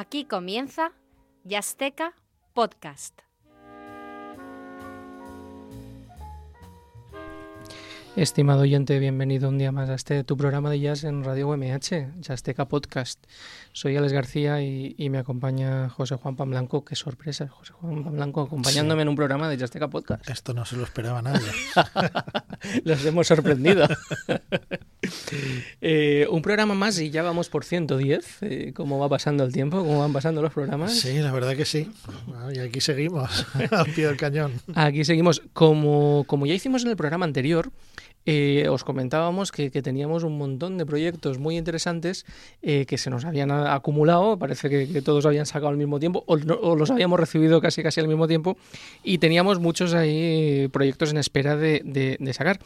Aquí comienza Yasteca Podcast. Estimado oyente, bienvenido un día más a este tu programa de jazz en Radio UMH, Jazzteca Podcast. Soy Alex García y, me acompaña José Juan Blanco. Qué sorpresa, José Juan Blanco acompañándome en un programa de Jazzteca Podcast. Esto no se lo esperaba nadie. Los hemos sorprendido. Eh, un programa más y ya vamos por 110. Eh, ¿Cómo va pasando el tiempo? ¿Cómo van pasando los programas? Sí, la verdad que sí. Y aquí seguimos, al pie del cañón. Aquí seguimos. Como, como ya hicimos en el programa anterior, eh, os comentábamos que, teníamos un montón de proyectos muy interesantes eh, que se nos habían acumulado, parece que, todos habían sacado al mismo tiempo o, los habíamos recibido casi casi al mismo tiempo y teníamos muchos ahí proyectos en espera de, sacar.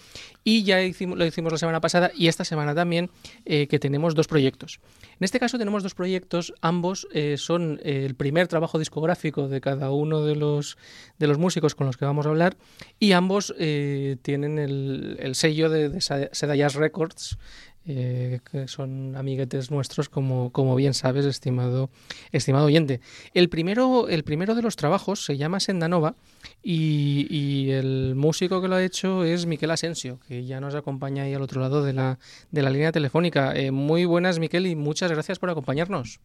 Y ya hicimos, lo hicimos la semana pasada y esta semana también eh, que tenemos dos proyectos. En este caso tenemos dos proyectos, ambos son el primer trabajo discográfico de cada uno de los, de los músicos con los que vamos a hablar y ambos tienen el, el sello de, de Jazz Records, eh, que son amiguetes nuestros, como, como bien sabes, estimado, estimado oyente. El primero, el primero de los trabajos se llama Sendanova y, y, el músico que lo ha hecho es Miquel Asensio, que ya nos acompaña ahí al otro lado de la, de la línea telefónica. Eh, muy buenas, Miquel, y muchas gracias por acompañarnos.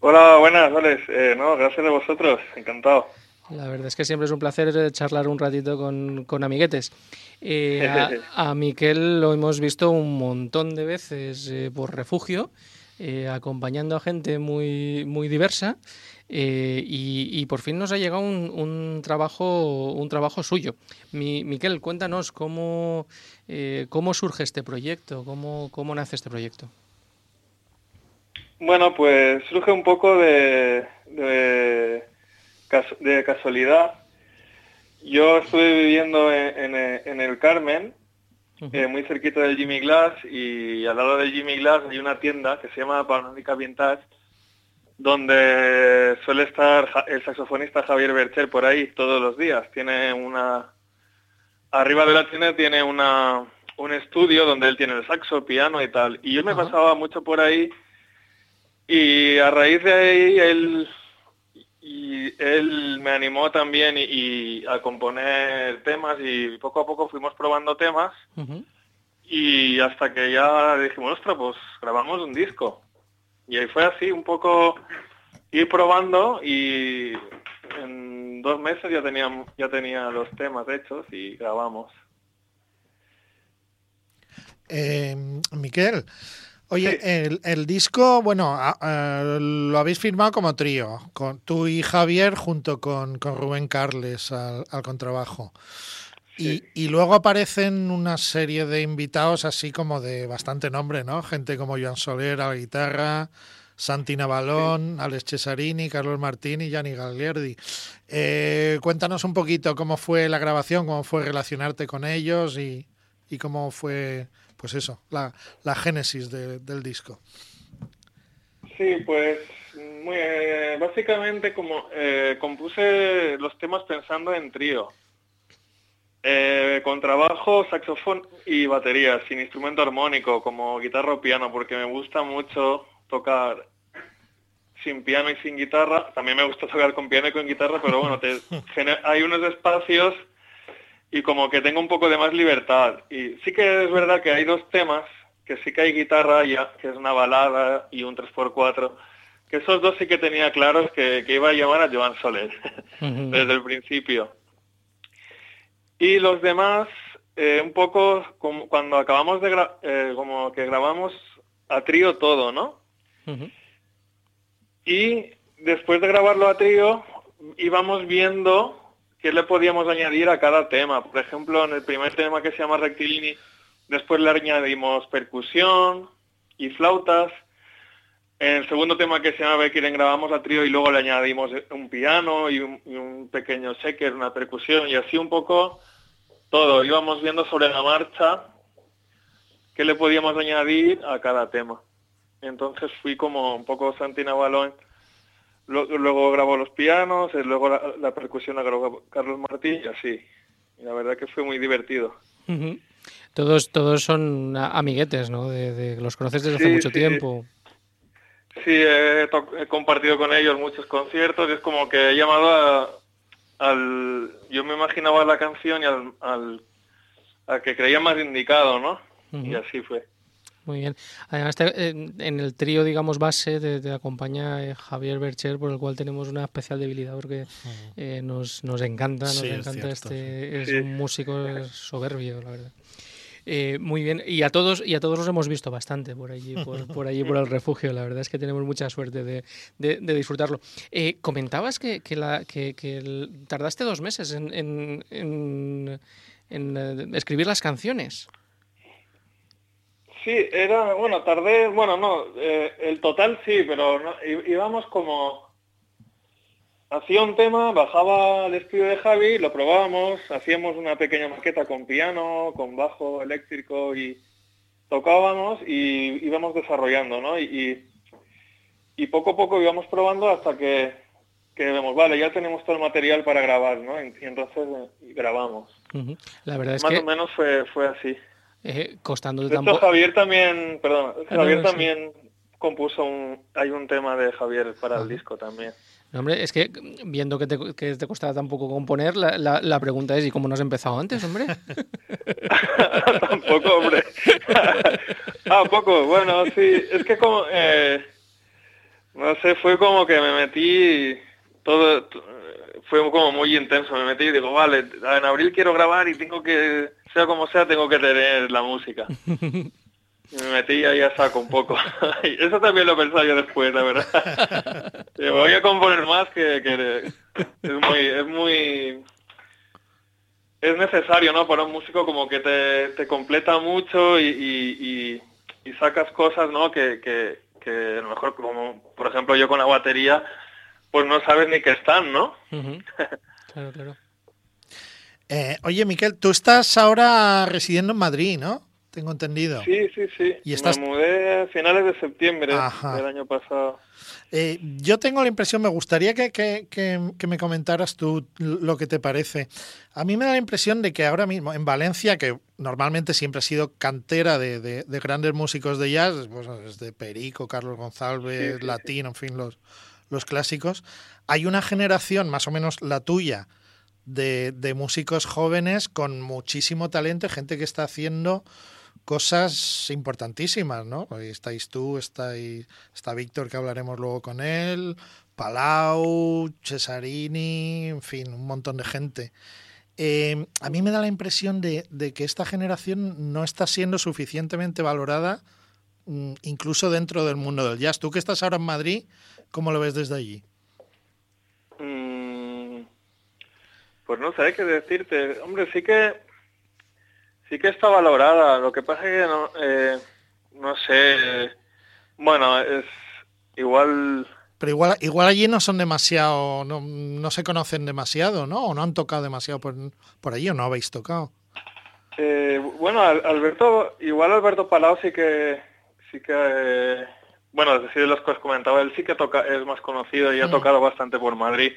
Hola, buenas, Alex. Eh, no, gracias a vosotros, encantado. La verdad es que siempre es un placer charlar un ratito con, con amiguetes. Eh, a, Miquel lo hemos visto un montón de veces eh, por refugio, eh, acompañando a gente muy, muy diversa. Y, por fin nos ha llegado un, trabajo un trabajo suyo. Mi, Miquel, cuéntanos cómo, cómo surge este proyecto, cómo, cómo nace este proyecto. Bueno, pues surge un poco de de casualidad, yo estuve viviendo en, el Carmen, eh, muy cerquita del Jimmy Glass, y al lado del Jimmy Glass hay una tienda que se llama Panorámica Vintage, donde suele estar el saxofonista Javier Bercher por ahí todos los días. Tiene una... Arriba de la tienda tiene una, un estudio donde él tiene el saxo, piano y tal. Y yo me pasaba mucho por ahí y a raíz de ahí él y él me animó también y, a componer temas y poco a poco fuimos probando temas y hasta que ya dijimos, ostras, pues grabamos un disco. Y ahí fue así, un poco ir probando y en dos meses ya tenía, ya tenía los temas hechos y grabamos. Eh, Miquel, Oye, el, disco, bueno, lo habéis firmado como trío, con tú y Javier junto con, Rubén Carles al, contrabajo. Y, luego aparecen una serie de invitados así como de bastante nombre, ¿no? Gente como Joan Soler a la guitarra, Santi Navalón, Alex Cesarini, Carlos Martín y Gianni Gagliardi. Eh, cuéntanos un poquito cómo fue la grabación, cómo fue relacionarte con ellos y, y cómo fue pues eso, la, la génesis del disco. Sí, pues muy, eh, básicamente como eh, compuse los temas pensando en trío. Eh, con trabajo, saxofón y batería, sin instrumento armónico, como guitarra o piano, porque me gusta mucho tocar sin piano y sin guitarra. También me gusta tocar con piano y con guitarra, pero bueno, hay unos espacios y como que tengo un poco de más libertad. Y sí que es verdad que hay dos temas, que sí que hay guitarra ya, que es una balada y un 3x4, que esos dos sí que tenía claros que, iba a llamar a Joan Soler desde el principio. Y los demás, eh, un poco como cuando acabamos de eh, como que grabamos a trío todo, ¿no? Y después de grabarlo a trío, íbamos viendo qué le podíamos añadir a cada tema. Por ejemplo, en el primer tema que se llama Rectilini, después le añadimos percusión y flautas. En el segundo tema que se llama Becker grabamos a trío y luego le añadimos un piano y un, pequeño shaker, una percusión y así un poco todo. Íbamos viendo sobre la marcha qué le podíamos añadir a cada tema. Entonces fui como un poco Balón Luego, grabó los pianos, eh, luego la, percusión la grabó Carlos Martín y así. Y la verdad que fue muy divertido. Todos, todos son amiguetes, ¿no? De, los conoces desde hace mucho tiempo. Sí, he, compartido con ellos muchos conciertos y es como que he llamado a, al... Yo me imaginaba la canción y al, al, que creía más indicado, ¿no? Y así fue. Muy bien. Además, en el trío, digamos, base de acompaña eh, Javier Bercher, por el cual tenemos una especial debilidad porque eh, nos, nos encanta, nos encanta este, es un músico soberbio, la verdad. Eh, muy bien, y a todos y a todos los hemos visto bastante por allí, por, por allí por el refugio. La verdad es que tenemos mucha suerte de, de, disfrutarlo. Eh, comentabas que, que, la, que, que tardaste dos meses en, en, en, en, eh, escribir las canciones. Sí, era, bueno, tardé, bueno, no, el total sí, pero no, íbamos como hacía un tema, bajaba al estudio de Javi, lo probábamos, hacíamos una pequeña maqueta con piano, con bajo eléctrico y tocábamos y íbamos desarrollando, ¿no? Y, y, poco a poco íbamos probando hasta que, que, vemos, vale, ya tenemos todo el material para grabar, ¿no? Y, entonces eh, grabamos. La verdad es Más o menos fue, fue así. Eh, costando de hecho, Javier también, perdón, ah, Javier también compuso un, hay un tema de Javier para el disco también hombre, es que viendo que te, que te costaba tan poco componer, la, la, la, pregunta es, ¿y cómo no has empezado antes, hombre? Tampoco, hombre. ah, poco, bueno, sí, es que como, eh, no sé, fue como que me metí, todo, fue como muy intenso, me metí y digo, vale, en abril quiero grabar y tengo que, sea como sea, tengo que tener la música. Me metí ahí a saco un poco. Eso también lo pensaba yo después, la verdad. voy a componer más que, es muy, es muy, es necesario, ¿no? Para un músico como que te, te completa mucho y, y, sacas cosas, ¿no? Que, que, que a lo mejor, como por ejemplo yo con la batería, pues no sabes ni que están, ¿no? Claro, claro. Eh, oye, Miquel, tú estás ahora residiendo en Madrid, ¿no? tengo entendido. Sí, sí, sí. ¿Y estás... Me mudé a finales de septiembre del año pasado. Eh, yo tengo la impresión, me gustaría que, que, que, me comentaras tú lo que te parece. A mí me da la impresión de que ahora mismo en Valencia, que normalmente siempre ha sido cantera de, de, grandes músicos de jazz, pues desde Perico, Carlos González, Latino, en fin, los, los clásicos, hay una generación, más o menos la tuya, de, de músicos jóvenes con muchísimo talento, gente que está haciendo cosas importantísimas, ¿no? Ahí estáis tú, está, está Víctor, que hablaremos luego con él, Palau, Cesarini, en fin, un montón de gente. Eh, a mí me da la impresión de, que esta generación no está siendo suficientemente valorada, mm, incluso dentro del mundo del jazz. Tú que estás ahora en Madrid, ¿cómo lo ves desde allí? Mm, pues no sé qué decirte. Hombre, sí que Sí que está valorada, lo que pasa es que no, eh, no sé, bueno, es igual... Pero igual, igual allí no son demasiado, no, no se conocen demasiado, ¿no? O no han tocado demasiado por, por allí o no habéis tocado. Eh, bueno, Alberto, igual Alberto Palau sí que, sí que, eh, bueno, es decir, los que os comentaba, él sí que toca, es más conocido y ha tocado bastante por Madrid,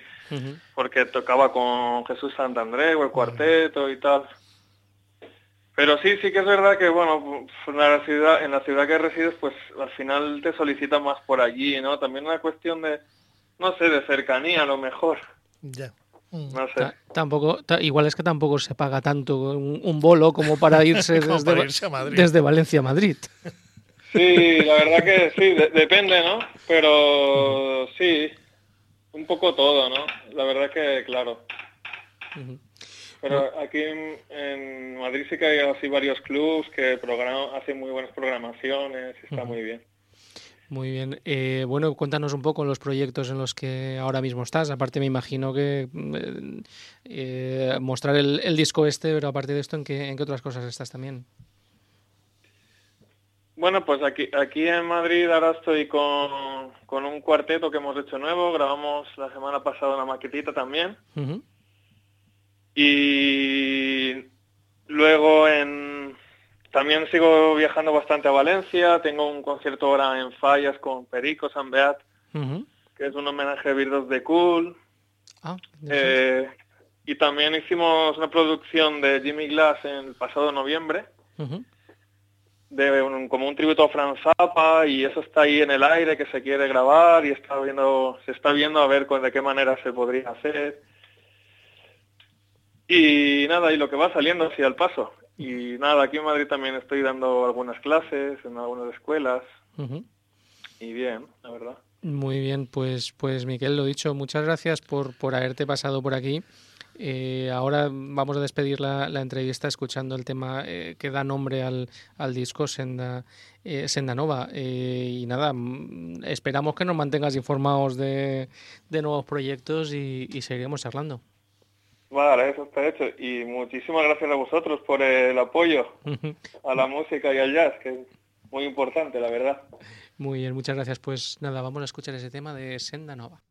porque tocaba con Jesús Santandré o el cuarteto y tal. Pero sí, sí que es verdad que, bueno, en la ciudad, en la ciudad que resides, pues al final te solicitan más por allí, ¿no? También una cuestión de, no sé, de cercanía a lo mejor. Ya. Mm. No sé. tampoco, igual es que tampoco se paga tanto un, bolo como para irse, desde, desde Valencia a Madrid. Sí, la verdad que sí, depende, ¿no? Pero sí, un poco todo, ¿no? La verdad que, claro. Pero aquí en, Madrid sí que hay así varios clubs que hacen muy buenas programaciones, está muy bien. Muy bien. Eh, bueno, cuéntanos un poco los proyectos en los que ahora mismo estás. Aparte, me imagino que eh, eh, mostrar el, disco este, pero aparte de esto, ¿en qué, ¿en qué otras cosas estás también? Bueno, pues aquí, aquí en Madrid ahora estoy con, con un cuarteto que hemos hecho nuevo. Grabamos la semana pasada una maquetita también. Y luego en, también sigo viajando bastante a Valencia. Tengo un concierto ahora en Fallas con Perico San Beat, que es un homenaje a Birdos de Cool. Ah, eh, y también hicimos una producción de Jimmy Glass en el pasado noviembre. De un, como un tributo a Franz Zappa y eso está ahí en el aire que se quiere grabar y está viendo, se está viendo a ver con, de qué manera se podría hacer. Y nada, y lo que va saliendo así al paso. Y nada, aquí en Madrid también estoy dando algunas clases en algunas escuelas. Y bien, la verdad. Muy bien, pues, pues Miquel, lo dicho, muchas gracias por, por haberte pasado por aquí. Eh, ahora vamos a despedir la, entrevista escuchando el tema eh, que da nombre al, disco Senda, eh, Senda Nova. y nada, mm, esperamos que nos mantengas informados de, nuevos proyectos y, seguiremos charlando. Vale, eso está hecho. Y muchísimas gracias a vosotros por el apoyo a la música y al jazz, que es muy importante, la verdad. Muy bien, muchas gracias. Pues nada, vamos a escuchar ese tema de Senda Nova.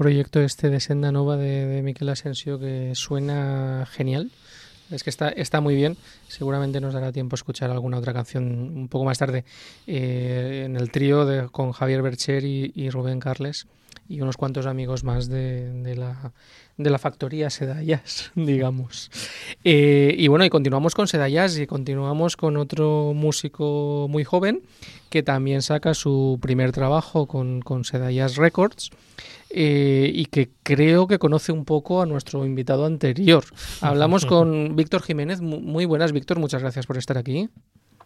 Proyecto este de Senda Nova de, de Miquel Asensio que suena genial. Es que está, está muy bien. Seguramente nos dará tiempo a escuchar alguna otra canción un poco más tarde eh, en el trío con Javier Bercher y, y, Rubén Carles y unos cuantos amigos más de, de la, de la factoría Sedallas, digamos. Eh, y bueno, y continuamos con Sedallas y continuamos con otro músico muy joven que también saca su primer trabajo con, con Sedallas Records eh, y que creo que conoce un poco a nuestro invitado anterior. Hablamos con Víctor Jiménez. Muy buenas, Víctor. Muchas gracias por estar aquí.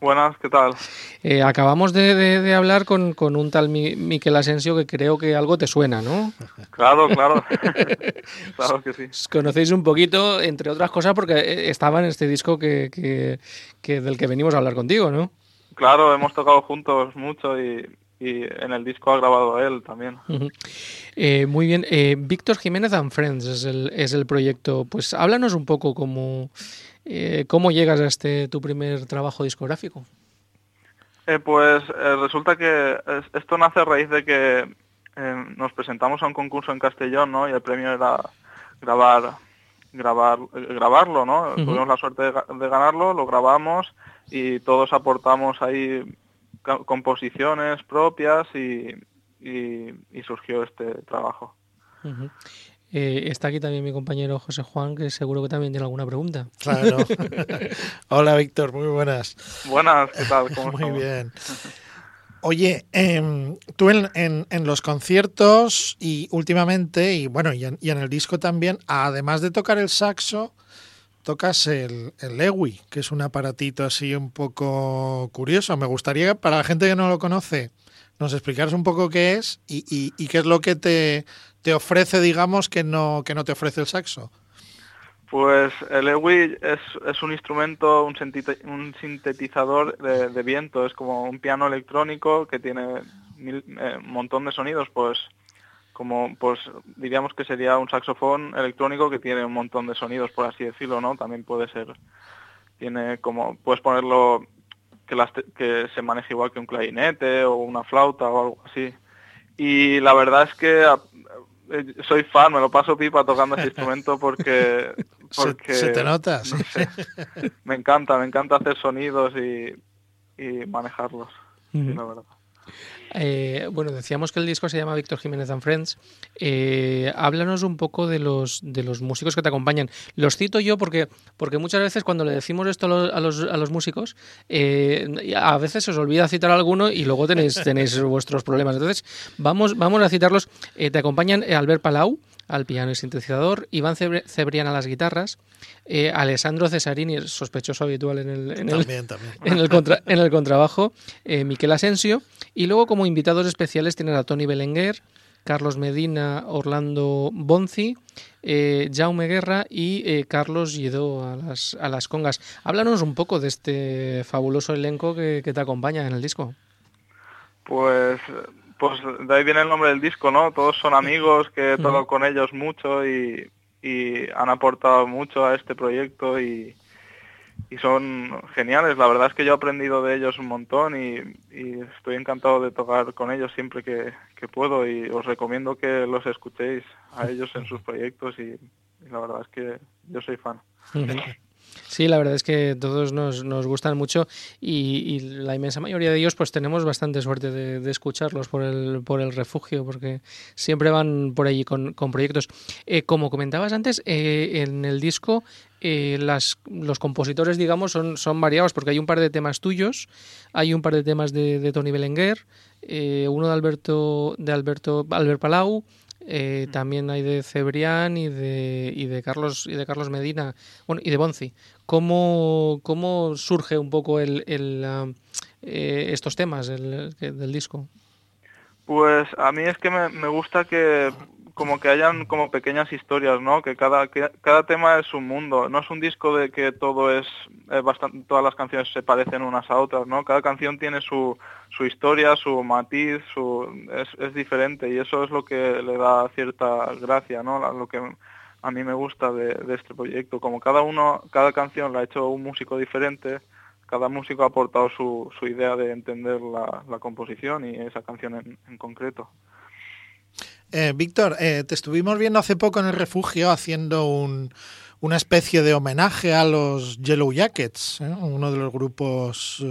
Buenas, ¿qué tal? Eh, acabamos de, de, de hablar con, con, un tal Mi, Miquel Asensio que creo que algo te suena, ¿no? Claro, claro. claro que sí. Os conocéis un poquito, entre otras cosas, porque estaba en este disco que, que, que del que venimos a hablar contigo, ¿no? Claro, hemos tocado juntos mucho y, y en el disco ha grabado él también. Uh -huh. eh, muy bien. Eh, Víctor Jiménez and Friends es el, es el proyecto. Pues háblanos un poco cómo, eh, cómo llegas a este tu primer trabajo discográfico. Eh, pues resulta que esto nace a raíz de que nos presentamos a un concurso en Castellón, ¿no? Y el premio era grabar grabar grabarlo, ¿no? Uh -huh. Tuvimos la suerte de, de ganarlo, lo grabamos y todos aportamos ahí composiciones propias y, y, y, surgió este trabajo. Uh -huh. eh, está aquí también mi compañero José Juan, que seguro que también tiene alguna pregunta. Claro. Hola, Víctor, muy buenas. Buenas, ¿qué tal? ¿Cómo muy estamos? bien. Oye, eh, tú en, en, en, los conciertos y últimamente, y bueno, y en, y en, el disco también, además de tocar el saxo, tocas el, el Lewy, que es un aparatito así un poco curioso. Me gustaría, para la gente que no lo conoce, nos explicaras un poco qué es y, y, qué es lo que te, te, ofrece, digamos, que no, que no te ofrece el saxo. Pues el EWI es, es un instrumento, un, un sintetizador de, de, viento, es como un piano electrónico que tiene eh, un montón de sonidos, pues como pues diríamos que sería un saxofón electrónico que tiene un montón de sonidos, por así decirlo, ¿no? También puede ser, tiene como, puedes ponerlo que, las, que se maneje igual que un clarinete o una flauta o algo así. Y la verdad es que eh, soy fan, me lo paso pipa tocando ese instrumento porque... porque se, se, te nota, no sé, me encanta, me encanta hacer sonidos y, y manejarlos, mm -hmm. sí, la verdad. Eh, bueno, decíamos que el disco se llama Víctor Jiménez and Friends. Eh, háblanos un poco de los, de los músicos que te acompañan. Los cito yo porque, porque muchas veces cuando le decimos esto a los, a los, a los músicos, eh, a veces os olvida citar a alguno y luego tenéis, tenéis vuestros problemas. Entonces, vamos, vamos a citarlos. Eh, te acompañan Albert Palau al piano y sintetizador, Iván Cebrián a las guitarras, eh, Alessandro Cesarini, sospechoso habitual en el, en también, el, también. En el, contra, en el contrabajo, eh, Miquel Asensio, y luego como invitados especiales tienen a Tony Belenguer, Carlos Medina, Orlando Bonzi, eh, Jaume Guerra y eh, Carlos Lledó a las, a las congas. Háblanos un poco de este fabuloso elenco que, que te acompaña en el disco. Pues pues de ahí viene el nombre del disco, ¿no? Todos son amigos que he tocado con ellos mucho y, y, han aportado mucho a este proyecto y, y, son geniales. La verdad es que yo he aprendido de ellos un montón y, y estoy encantado de tocar con ellos siempre que, que, puedo y os recomiendo que los escuchéis a ellos en sus proyectos y, la verdad es que yo soy fan. Sí, la verdad es que todos nos, nos gustan mucho y, y, la inmensa mayoría de ellos pues tenemos bastante suerte de, escucharlos por el, por el refugio porque siempre van por allí con, con proyectos. Eh, como comentabas antes, eh, en el disco eh, las, los compositores, digamos, son, son variados porque hay un par de temas tuyos, hay un par de temas de, de Tony Belenguer, eh, uno de Alberto, de Alberto Albert Palau, eh, también hay de Cebrián y de, y de Carlos y de Carlos Medina. Bueno y de Bonzi. Cómo, cómo surge un poco el, el uh, eh, estos temas el, el, del disco pues a mí es que me, me, gusta que como que hayan como pequeñas historias no que cada que cada tema es un mundo no es un disco de que todo es eh, bastante todas las canciones se parecen unas a otras no cada canción tiene su su historia, su matiz, su, es, es, diferente y eso es lo que le da cierta gracia, ¿no? Lo que a mí me gusta de, de, este proyecto. Como cada uno, cada canción la ha hecho un músico diferente, cada músico ha aportado su, su idea de entender la, la composición y esa canción en, en concreto. Eh, Víctor, eh, te estuvimos viendo hace poco en el refugio haciendo un, una especie de homenaje a los Yellow Jackets, ¿eh? uno de los grupos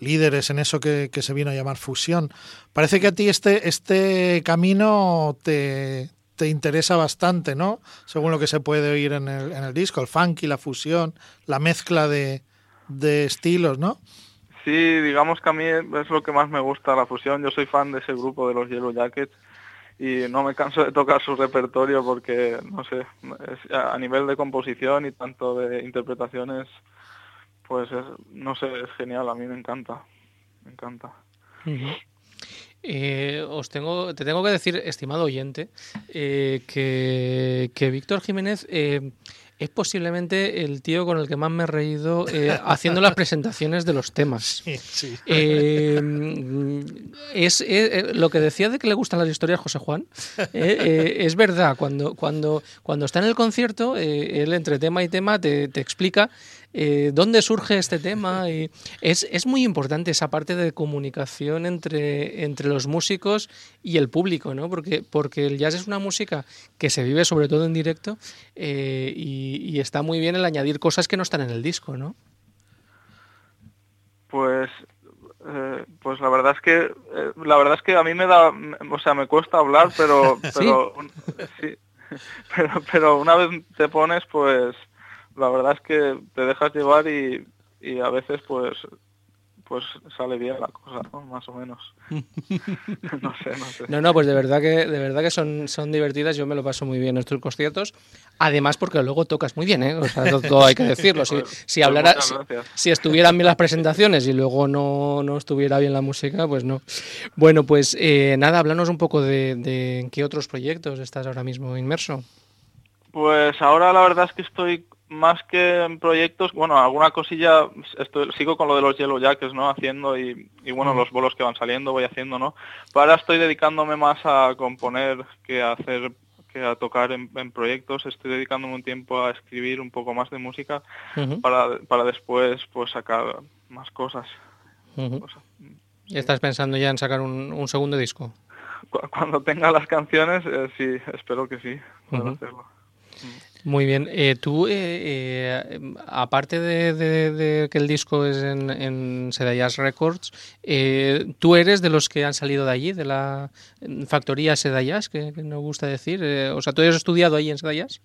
líderes en eso que, que, se vino a llamar fusión. Parece que a ti este, este camino te, te interesa bastante, ¿no? Según lo que se puede oír en el, en el disco, el funky, la fusión, la mezcla de, de estilos, ¿no? Sí, digamos que a mí es lo que más me gusta la fusión. Yo soy fan de ese grupo de los Yellow Jackets y no me canso de tocar su repertorio porque, no sé, a nivel de composición y tanto de interpretaciones, pues es, no sé, es genial, a mí me encanta, me encanta. Eh, os tengo, te tengo que decir, estimado oyente, eh, que, que Víctor Jiménez eh, es posiblemente el tío con el que más me he reído eh, haciendo las presentaciones de los temas. Sí, sí. Eh, es, es, lo que decía de que le gustan las historias José Juan. Eh, es verdad, cuando, cuando, cuando está en el concierto, él entre tema y tema te, te explica eh, dónde surge este tema. Y es, es, muy importante esa parte de comunicación entre, entre los músicos y el público, ¿no? Porque, porque el jazz es una música que se vive sobre todo en directo eh, y, y, está muy bien el añadir cosas que no están en el disco, ¿no? Pues eh, pues la verdad es que eh, la verdad es que a mí me da o sea me cuesta hablar pero pero ¿Sí? sí, pero pero una vez te pones pues la verdad es que te dejas llevar y, y a veces pues pues sale bien la cosa, ¿no? más o menos. no sé, no sé. No, no, pues de verdad que de verdad que son, son divertidas, yo me lo paso muy bien en estos conciertos, además porque luego tocas muy bien, ¿eh? O sea, todo, hay que decirlo. Si, pues, si hablara, si, si, estuvieran bien las presentaciones y luego no, no estuviera bien la música, pues no. Bueno, pues eh, nada, háblanos un poco de, de en qué otros proyectos estás ahora mismo inmerso. Pues ahora la verdad es que estoy más que en proyectos, bueno, alguna cosilla, estoy, sigo con lo de los Yellow Jackets, ¿no? Haciendo y, y bueno, mm. los bolos que van saliendo voy haciendo, ¿no? Pero ahora estoy dedicándome más a componer que a hacer, que a tocar en, en proyectos. Estoy dedicándome un tiempo a escribir un poco más de música uh -huh. para, para después, pues, sacar más cosas. Uh -huh. cosas. ¿Estás pensando ya en sacar un, un segundo disco? Cuando tenga las canciones, eh, sí, espero que sí, uh -huh. hacerlo. Muy bien. Eh, tú, eh, eh, aparte de, que el disco es en, en Sedayas Records, eh, ¿tú eres de los que han salido de allí, de la factoría Sedayas, que, que nos gusta decir? Eh, o sea, ¿tú has estudiado ahí en Sedayas?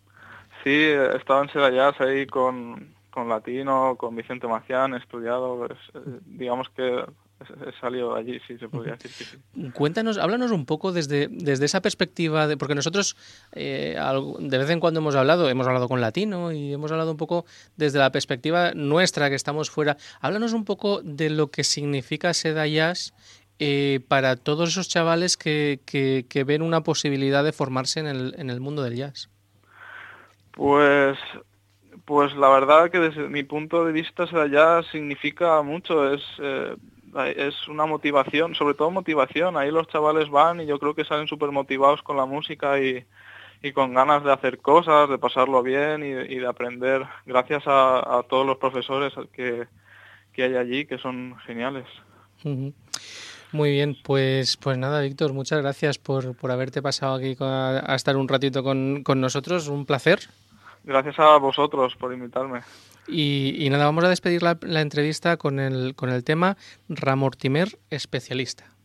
Sí, he estado en Sedayas ahí con, con Latino, con Vicente Macián, he estudiado, pues, digamos que de allí, sí, se podría decir que sí. Cuéntanos, háblanos un poco desde, desde esa perspectiva, de, porque nosotros eh, de vez en cuando hemos hablado, hemos hablado con Latino y hemos hablado un poco desde la perspectiva nuestra que estamos fuera. Háblanos un poco de lo que significa Seda Jazz eh, para todos esos chavales que, que, que, ven una posibilidad de formarse en el, en el mundo del jazz. Pues pues la verdad que desde mi punto de vista Seda Jazz significa mucho, es... Eh, es una motivación, sobre todo motivación. Ahí los chavales van y yo creo que salen súper motivados con la música y, y, con ganas de hacer cosas, de pasarlo bien y, y de aprender, gracias a, a, todos los profesores que, que hay allí, que son geniales. Uh -huh. Muy bien, pues, pues nada, Víctor, muchas gracias por, por haberte pasado aquí a, a estar un ratito con, con nosotros, un placer. Gracias a vosotros por invitarme. Y, y, nada, vamos a despedir la, la, entrevista con el, con el tema Ramortimer especialista.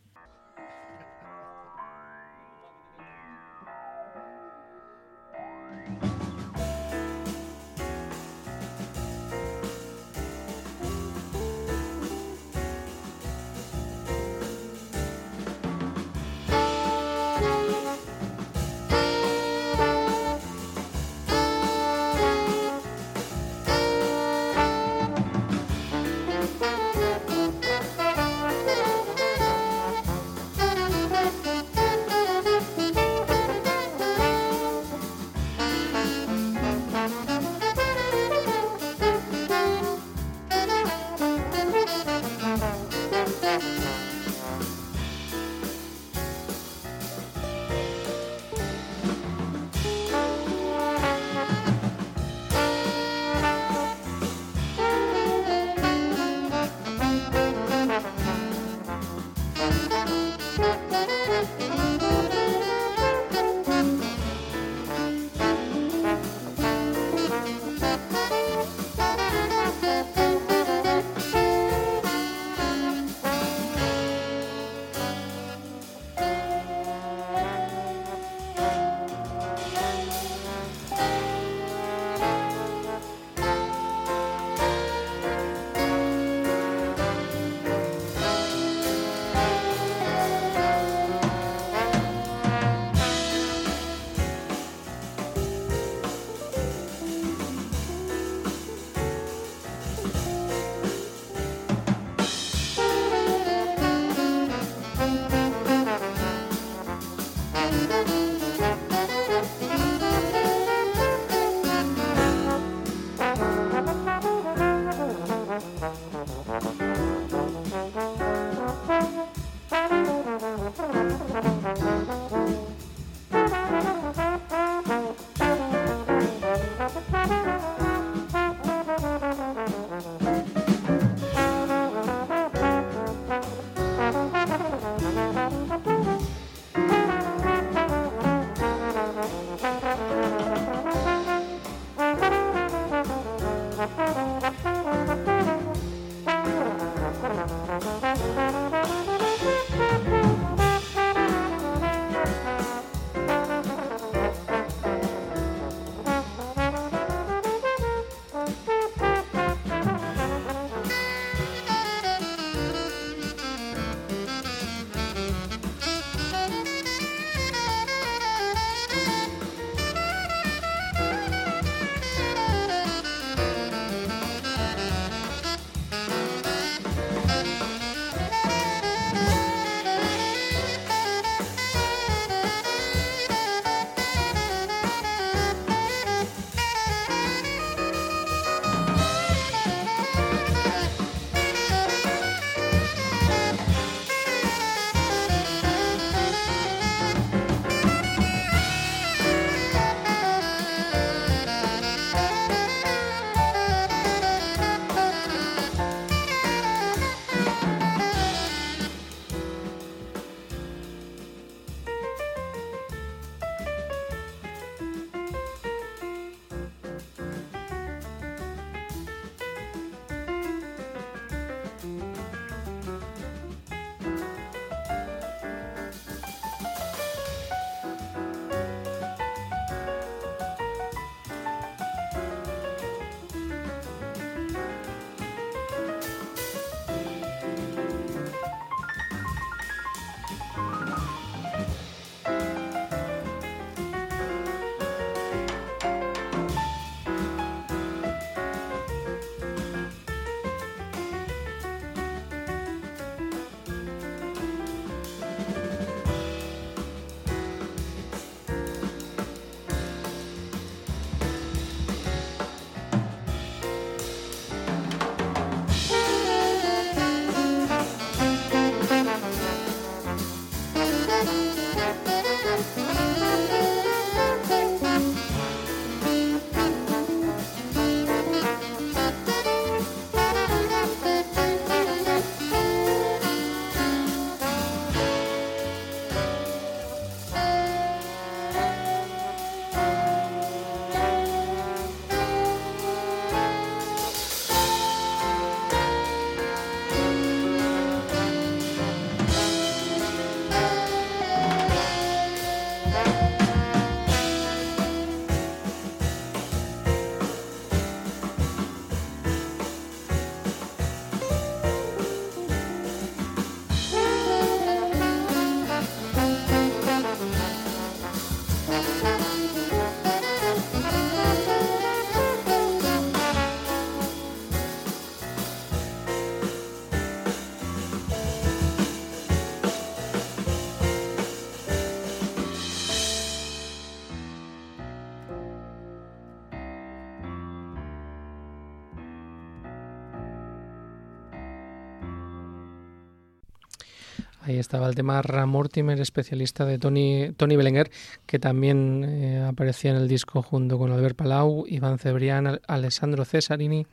Ahí estaba el tema Ramortimer, especialista de Tony, Tony Belenguer, que también eh, aparecía en el disco junto con Albert Palau, Iván Cebrián, Alessandro Cesarini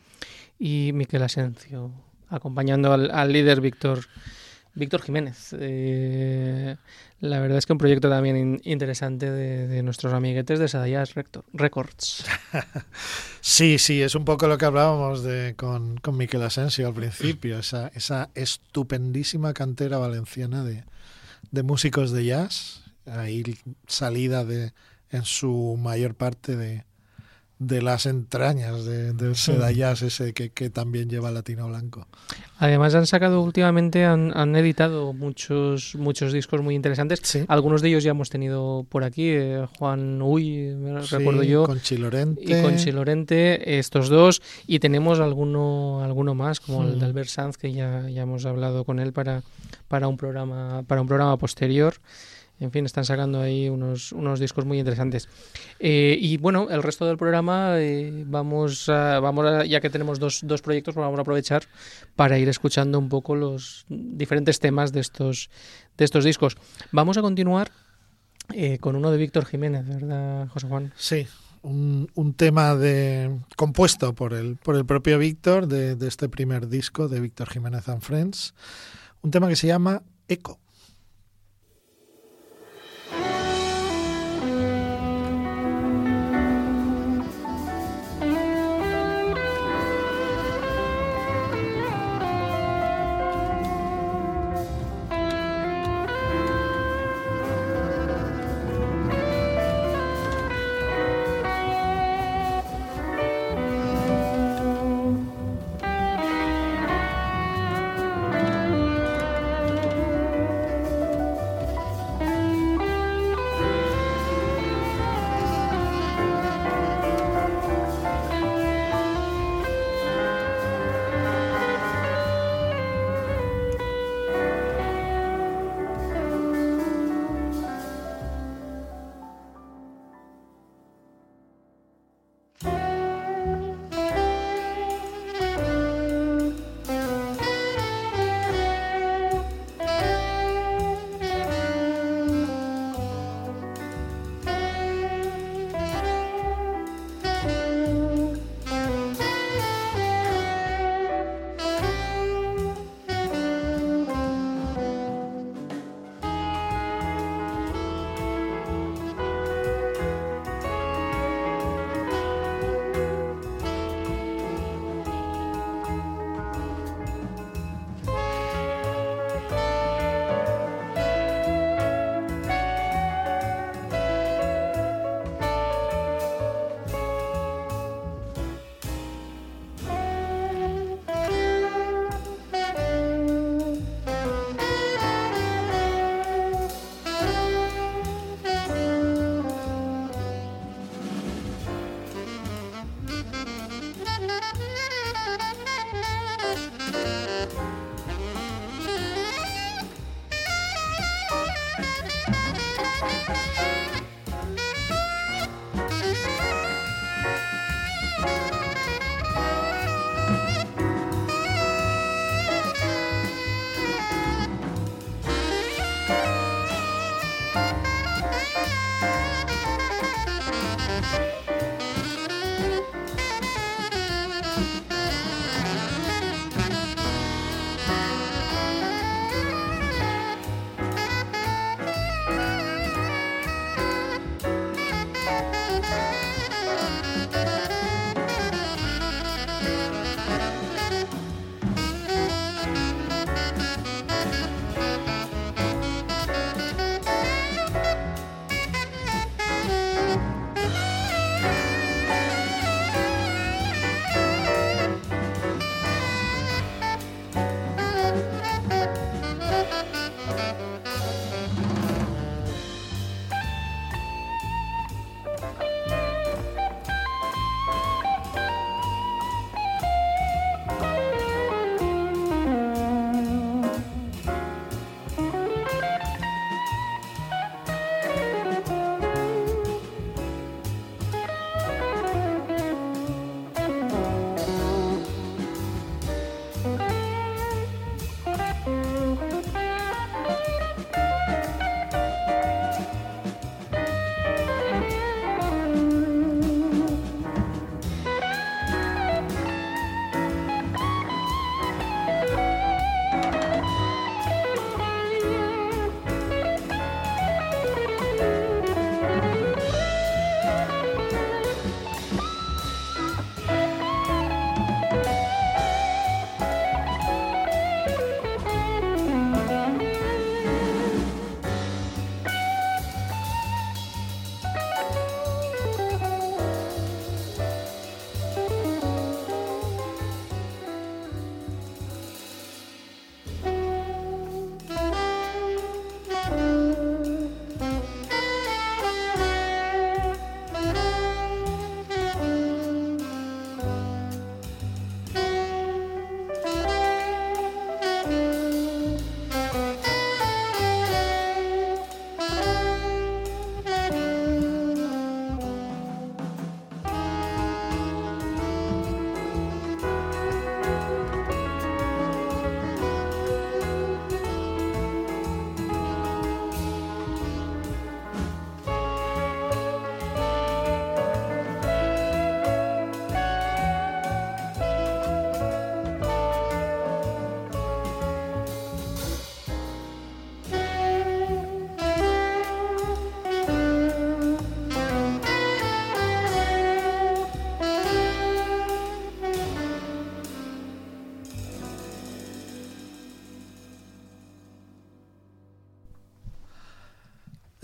y Miquel Asencio, acompañando al, al líder Víctor Víctor Jiménez. Eh, la verdad es que un proyecto también interesante de, nuestros amiguetes de Sadayas Records. sí, sí, es un poco lo que hablábamos de, con, con Miquel Asensio al principio, esa, esa estupendísima cantera valenciana de, de músicos de jazz, ahí salida de, en su mayor parte de, de las entrañas de, del Sedayas ese que, que, también lleva Latino Blanco. Además han sacado últimamente, han, han editado muchos muchos discos muy interesantes. Algunos de ellos ya hemos tenido por aquí, eh, Juan Uy, recuerdo yo. Con Chilorente. Y con Chilorente, estos dos. Y tenemos alguno alguno más, como el de Albert Sanz, que ya, ya hemos hablado con él para, para, un, programa, para un programa posterior. En fin, están sacando ahí unos, unos discos muy interesantes. Eh, y bueno, el resto del programa eh, vamos, a, vamos a, ya que tenemos dos, dos proyectos, pues vamos a aprovechar para ir escuchando un poco los diferentes temas de estos, de estos discos. Vamos a continuar eh, con uno de Víctor Jiménez, ¿verdad, José Juan? Sí, un, un, tema de compuesto por el, por el propio Víctor de, de este primer disco de Víctor Jiménez and Friends. Un tema que se llama Eco.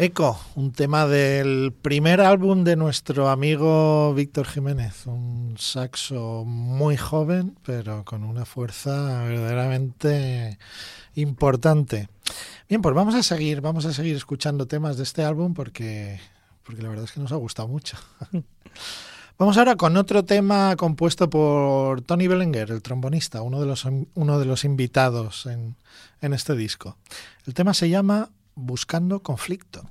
Eco, un tema del primer álbum de nuestro amigo Víctor Jiménez, un saxo muy joven, pero con una fuerza verdaderamente importante. Bien, pues vamos a seguir, vamos a seguir escuchando temas de este álbum porque, porque la verdad es que nos ha gustado mucho. Vamos ahora con otro tema compuesto por Tony Bellinger, el trombonista, uno de los, uno de los invitados en, en este disco. El tema se llama Buscando conflicto.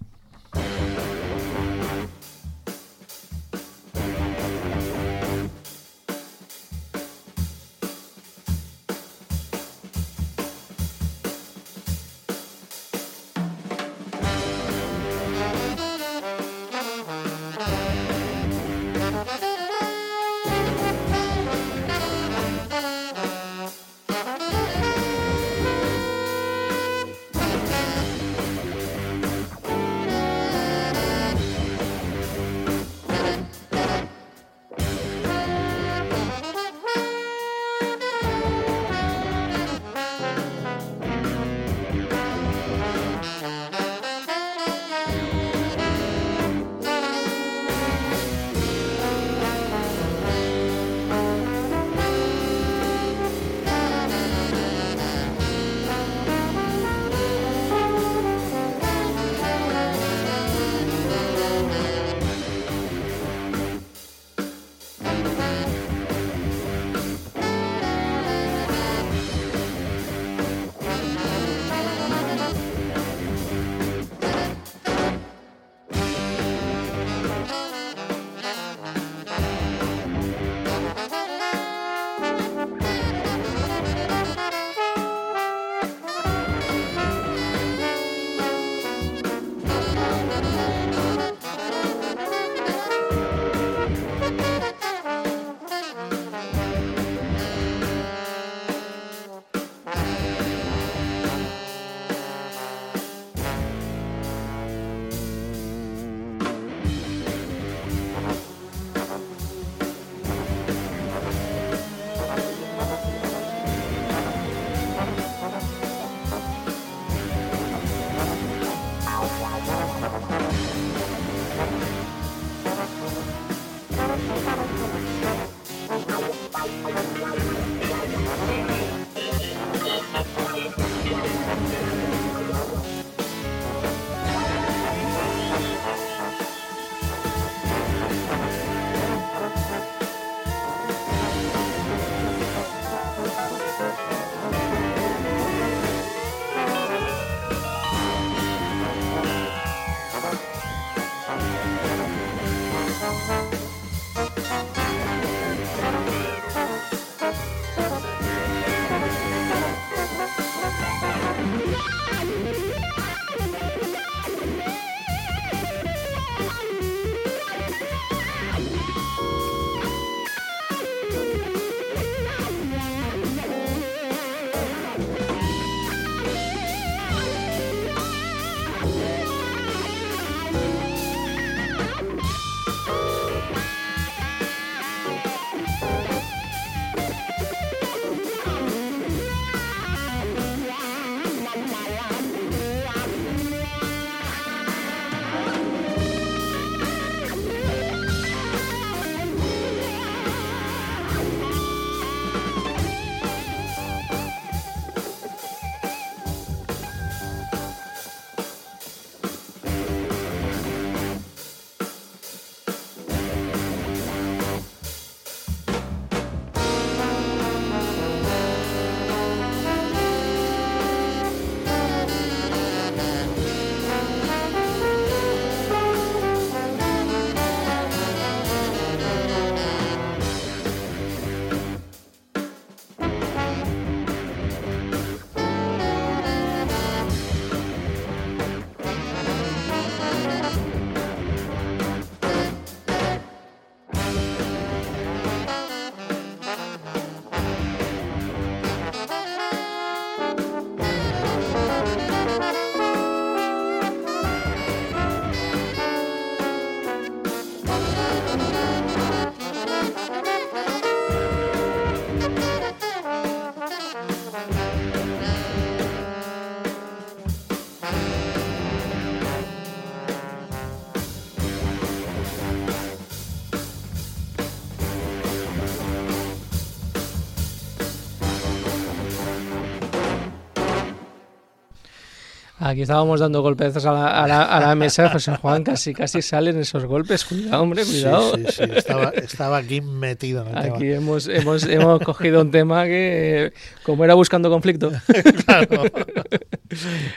Aquí estábamos dando golpes a la, a la, a la mesa, José Juan, casi casi salen esos golpes. Cuidado, hombre, cuidado. Sí, sí, sí. Estaba, estaba aquí metido en el Aquí tema. hemos, hemos, hemos cogido un tema que, como era buscando conflicto. Claro.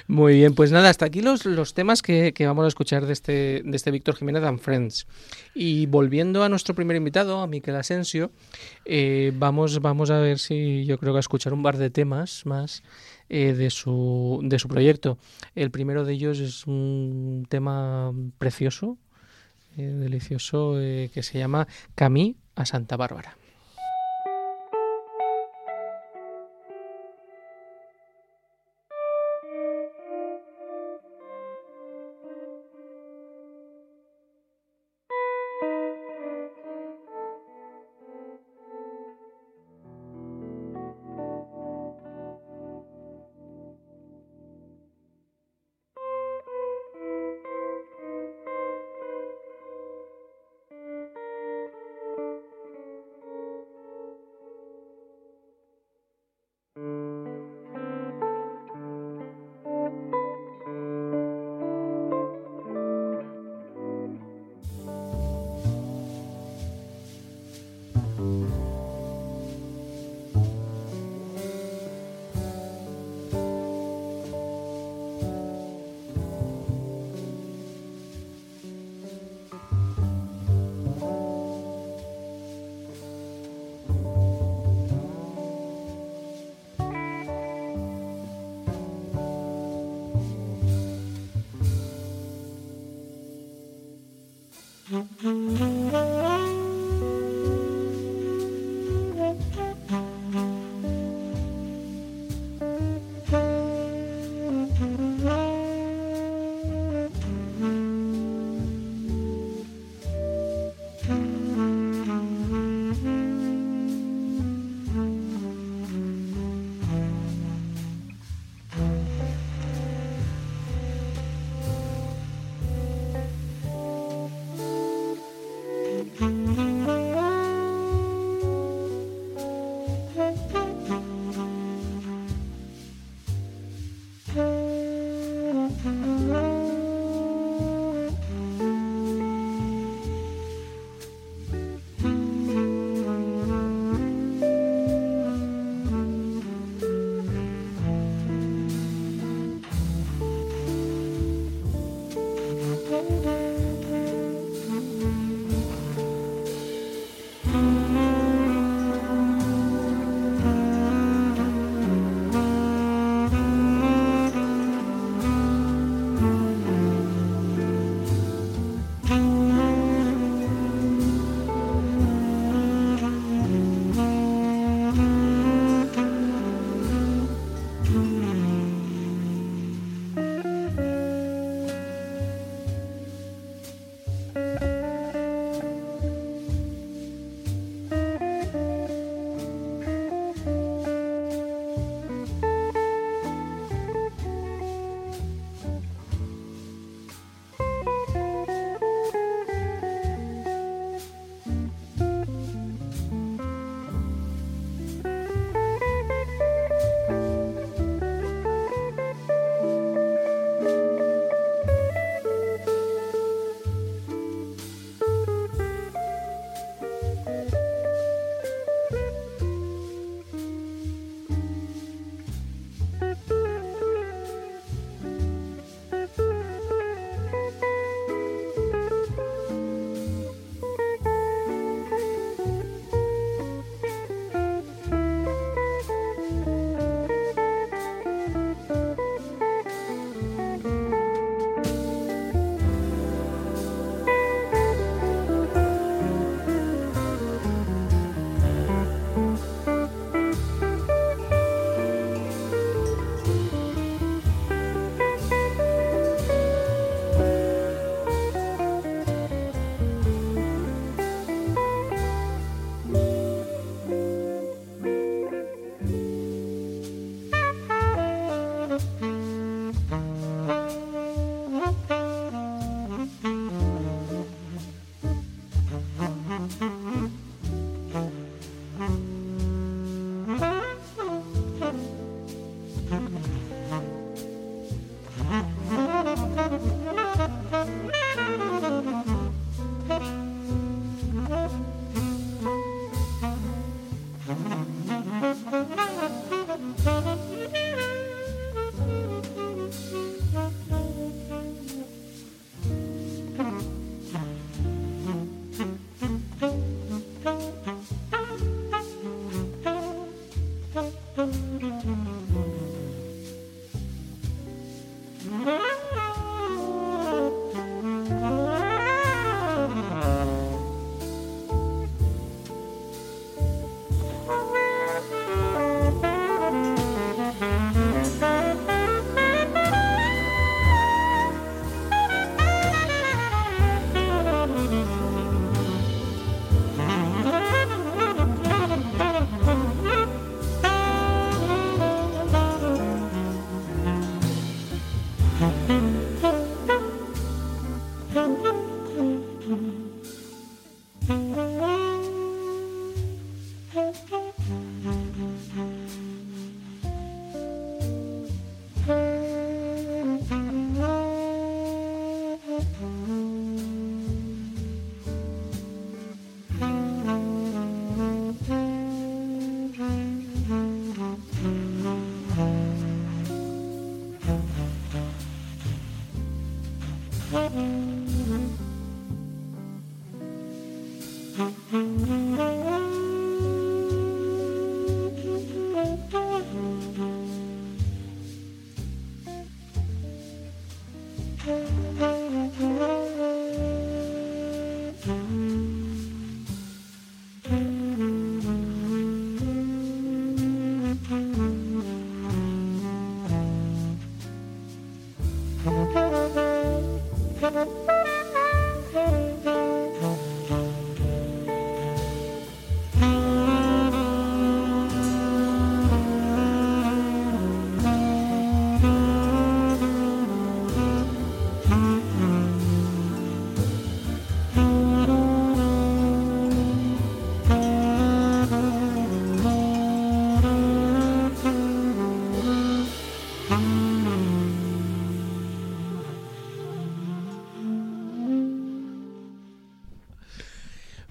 Muy bien, pues nada, hasta aquí los, los temas que, que vamos a escuchar de este, de este Víctor Jiménez and Friends. Y volviendo a nuestro primer invitado, a Miquel Asensio, eh, vamos, vamos a ver si yo creo que a escuchar un par de temas más eh, de, su, de su proyecto. El primero de ellos es un tema precioso, eh, delicioso, eh, que se llama Camí a Santa Bárbara.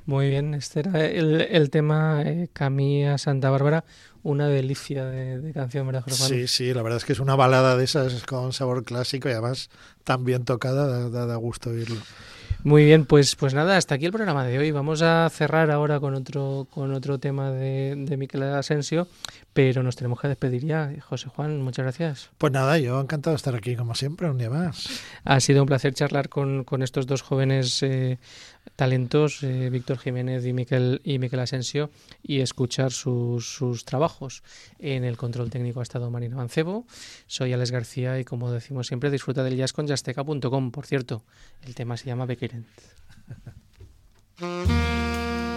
Muy bien, este era el, el tema eh, Camilla Santa Bárbara, una delicia de, de canción, ¿verdad, Jorge? Sí, sí, la verdad es que es una balada de esas con sabor clásico y además tan bien tocada, da, da- da gusto oírlo. Muy bien, pues, pues nada, hasta aquí el programa de hoy. Vamos a cerrar ahora con otro, con otro tema de, de Miquel Asensio, pero nos tenemos que despedir ya. José Juan, muchas gracias. Pues nada, yo encantado de estar aquí como siempre, un día más. Ha sido un placer charlar con, con estos dos jóvenes eh, talentos, eh, Víctor Jiménez y Miquel, y Miquel Asensio, y escuchar sus, sus trabajos. En el control técnico ha estado Marina Mancebo. Soy Alex García y como decimos siempre, disfruta del jazz con jazzteca.com. Por cierto, el tema se llama Bequerent.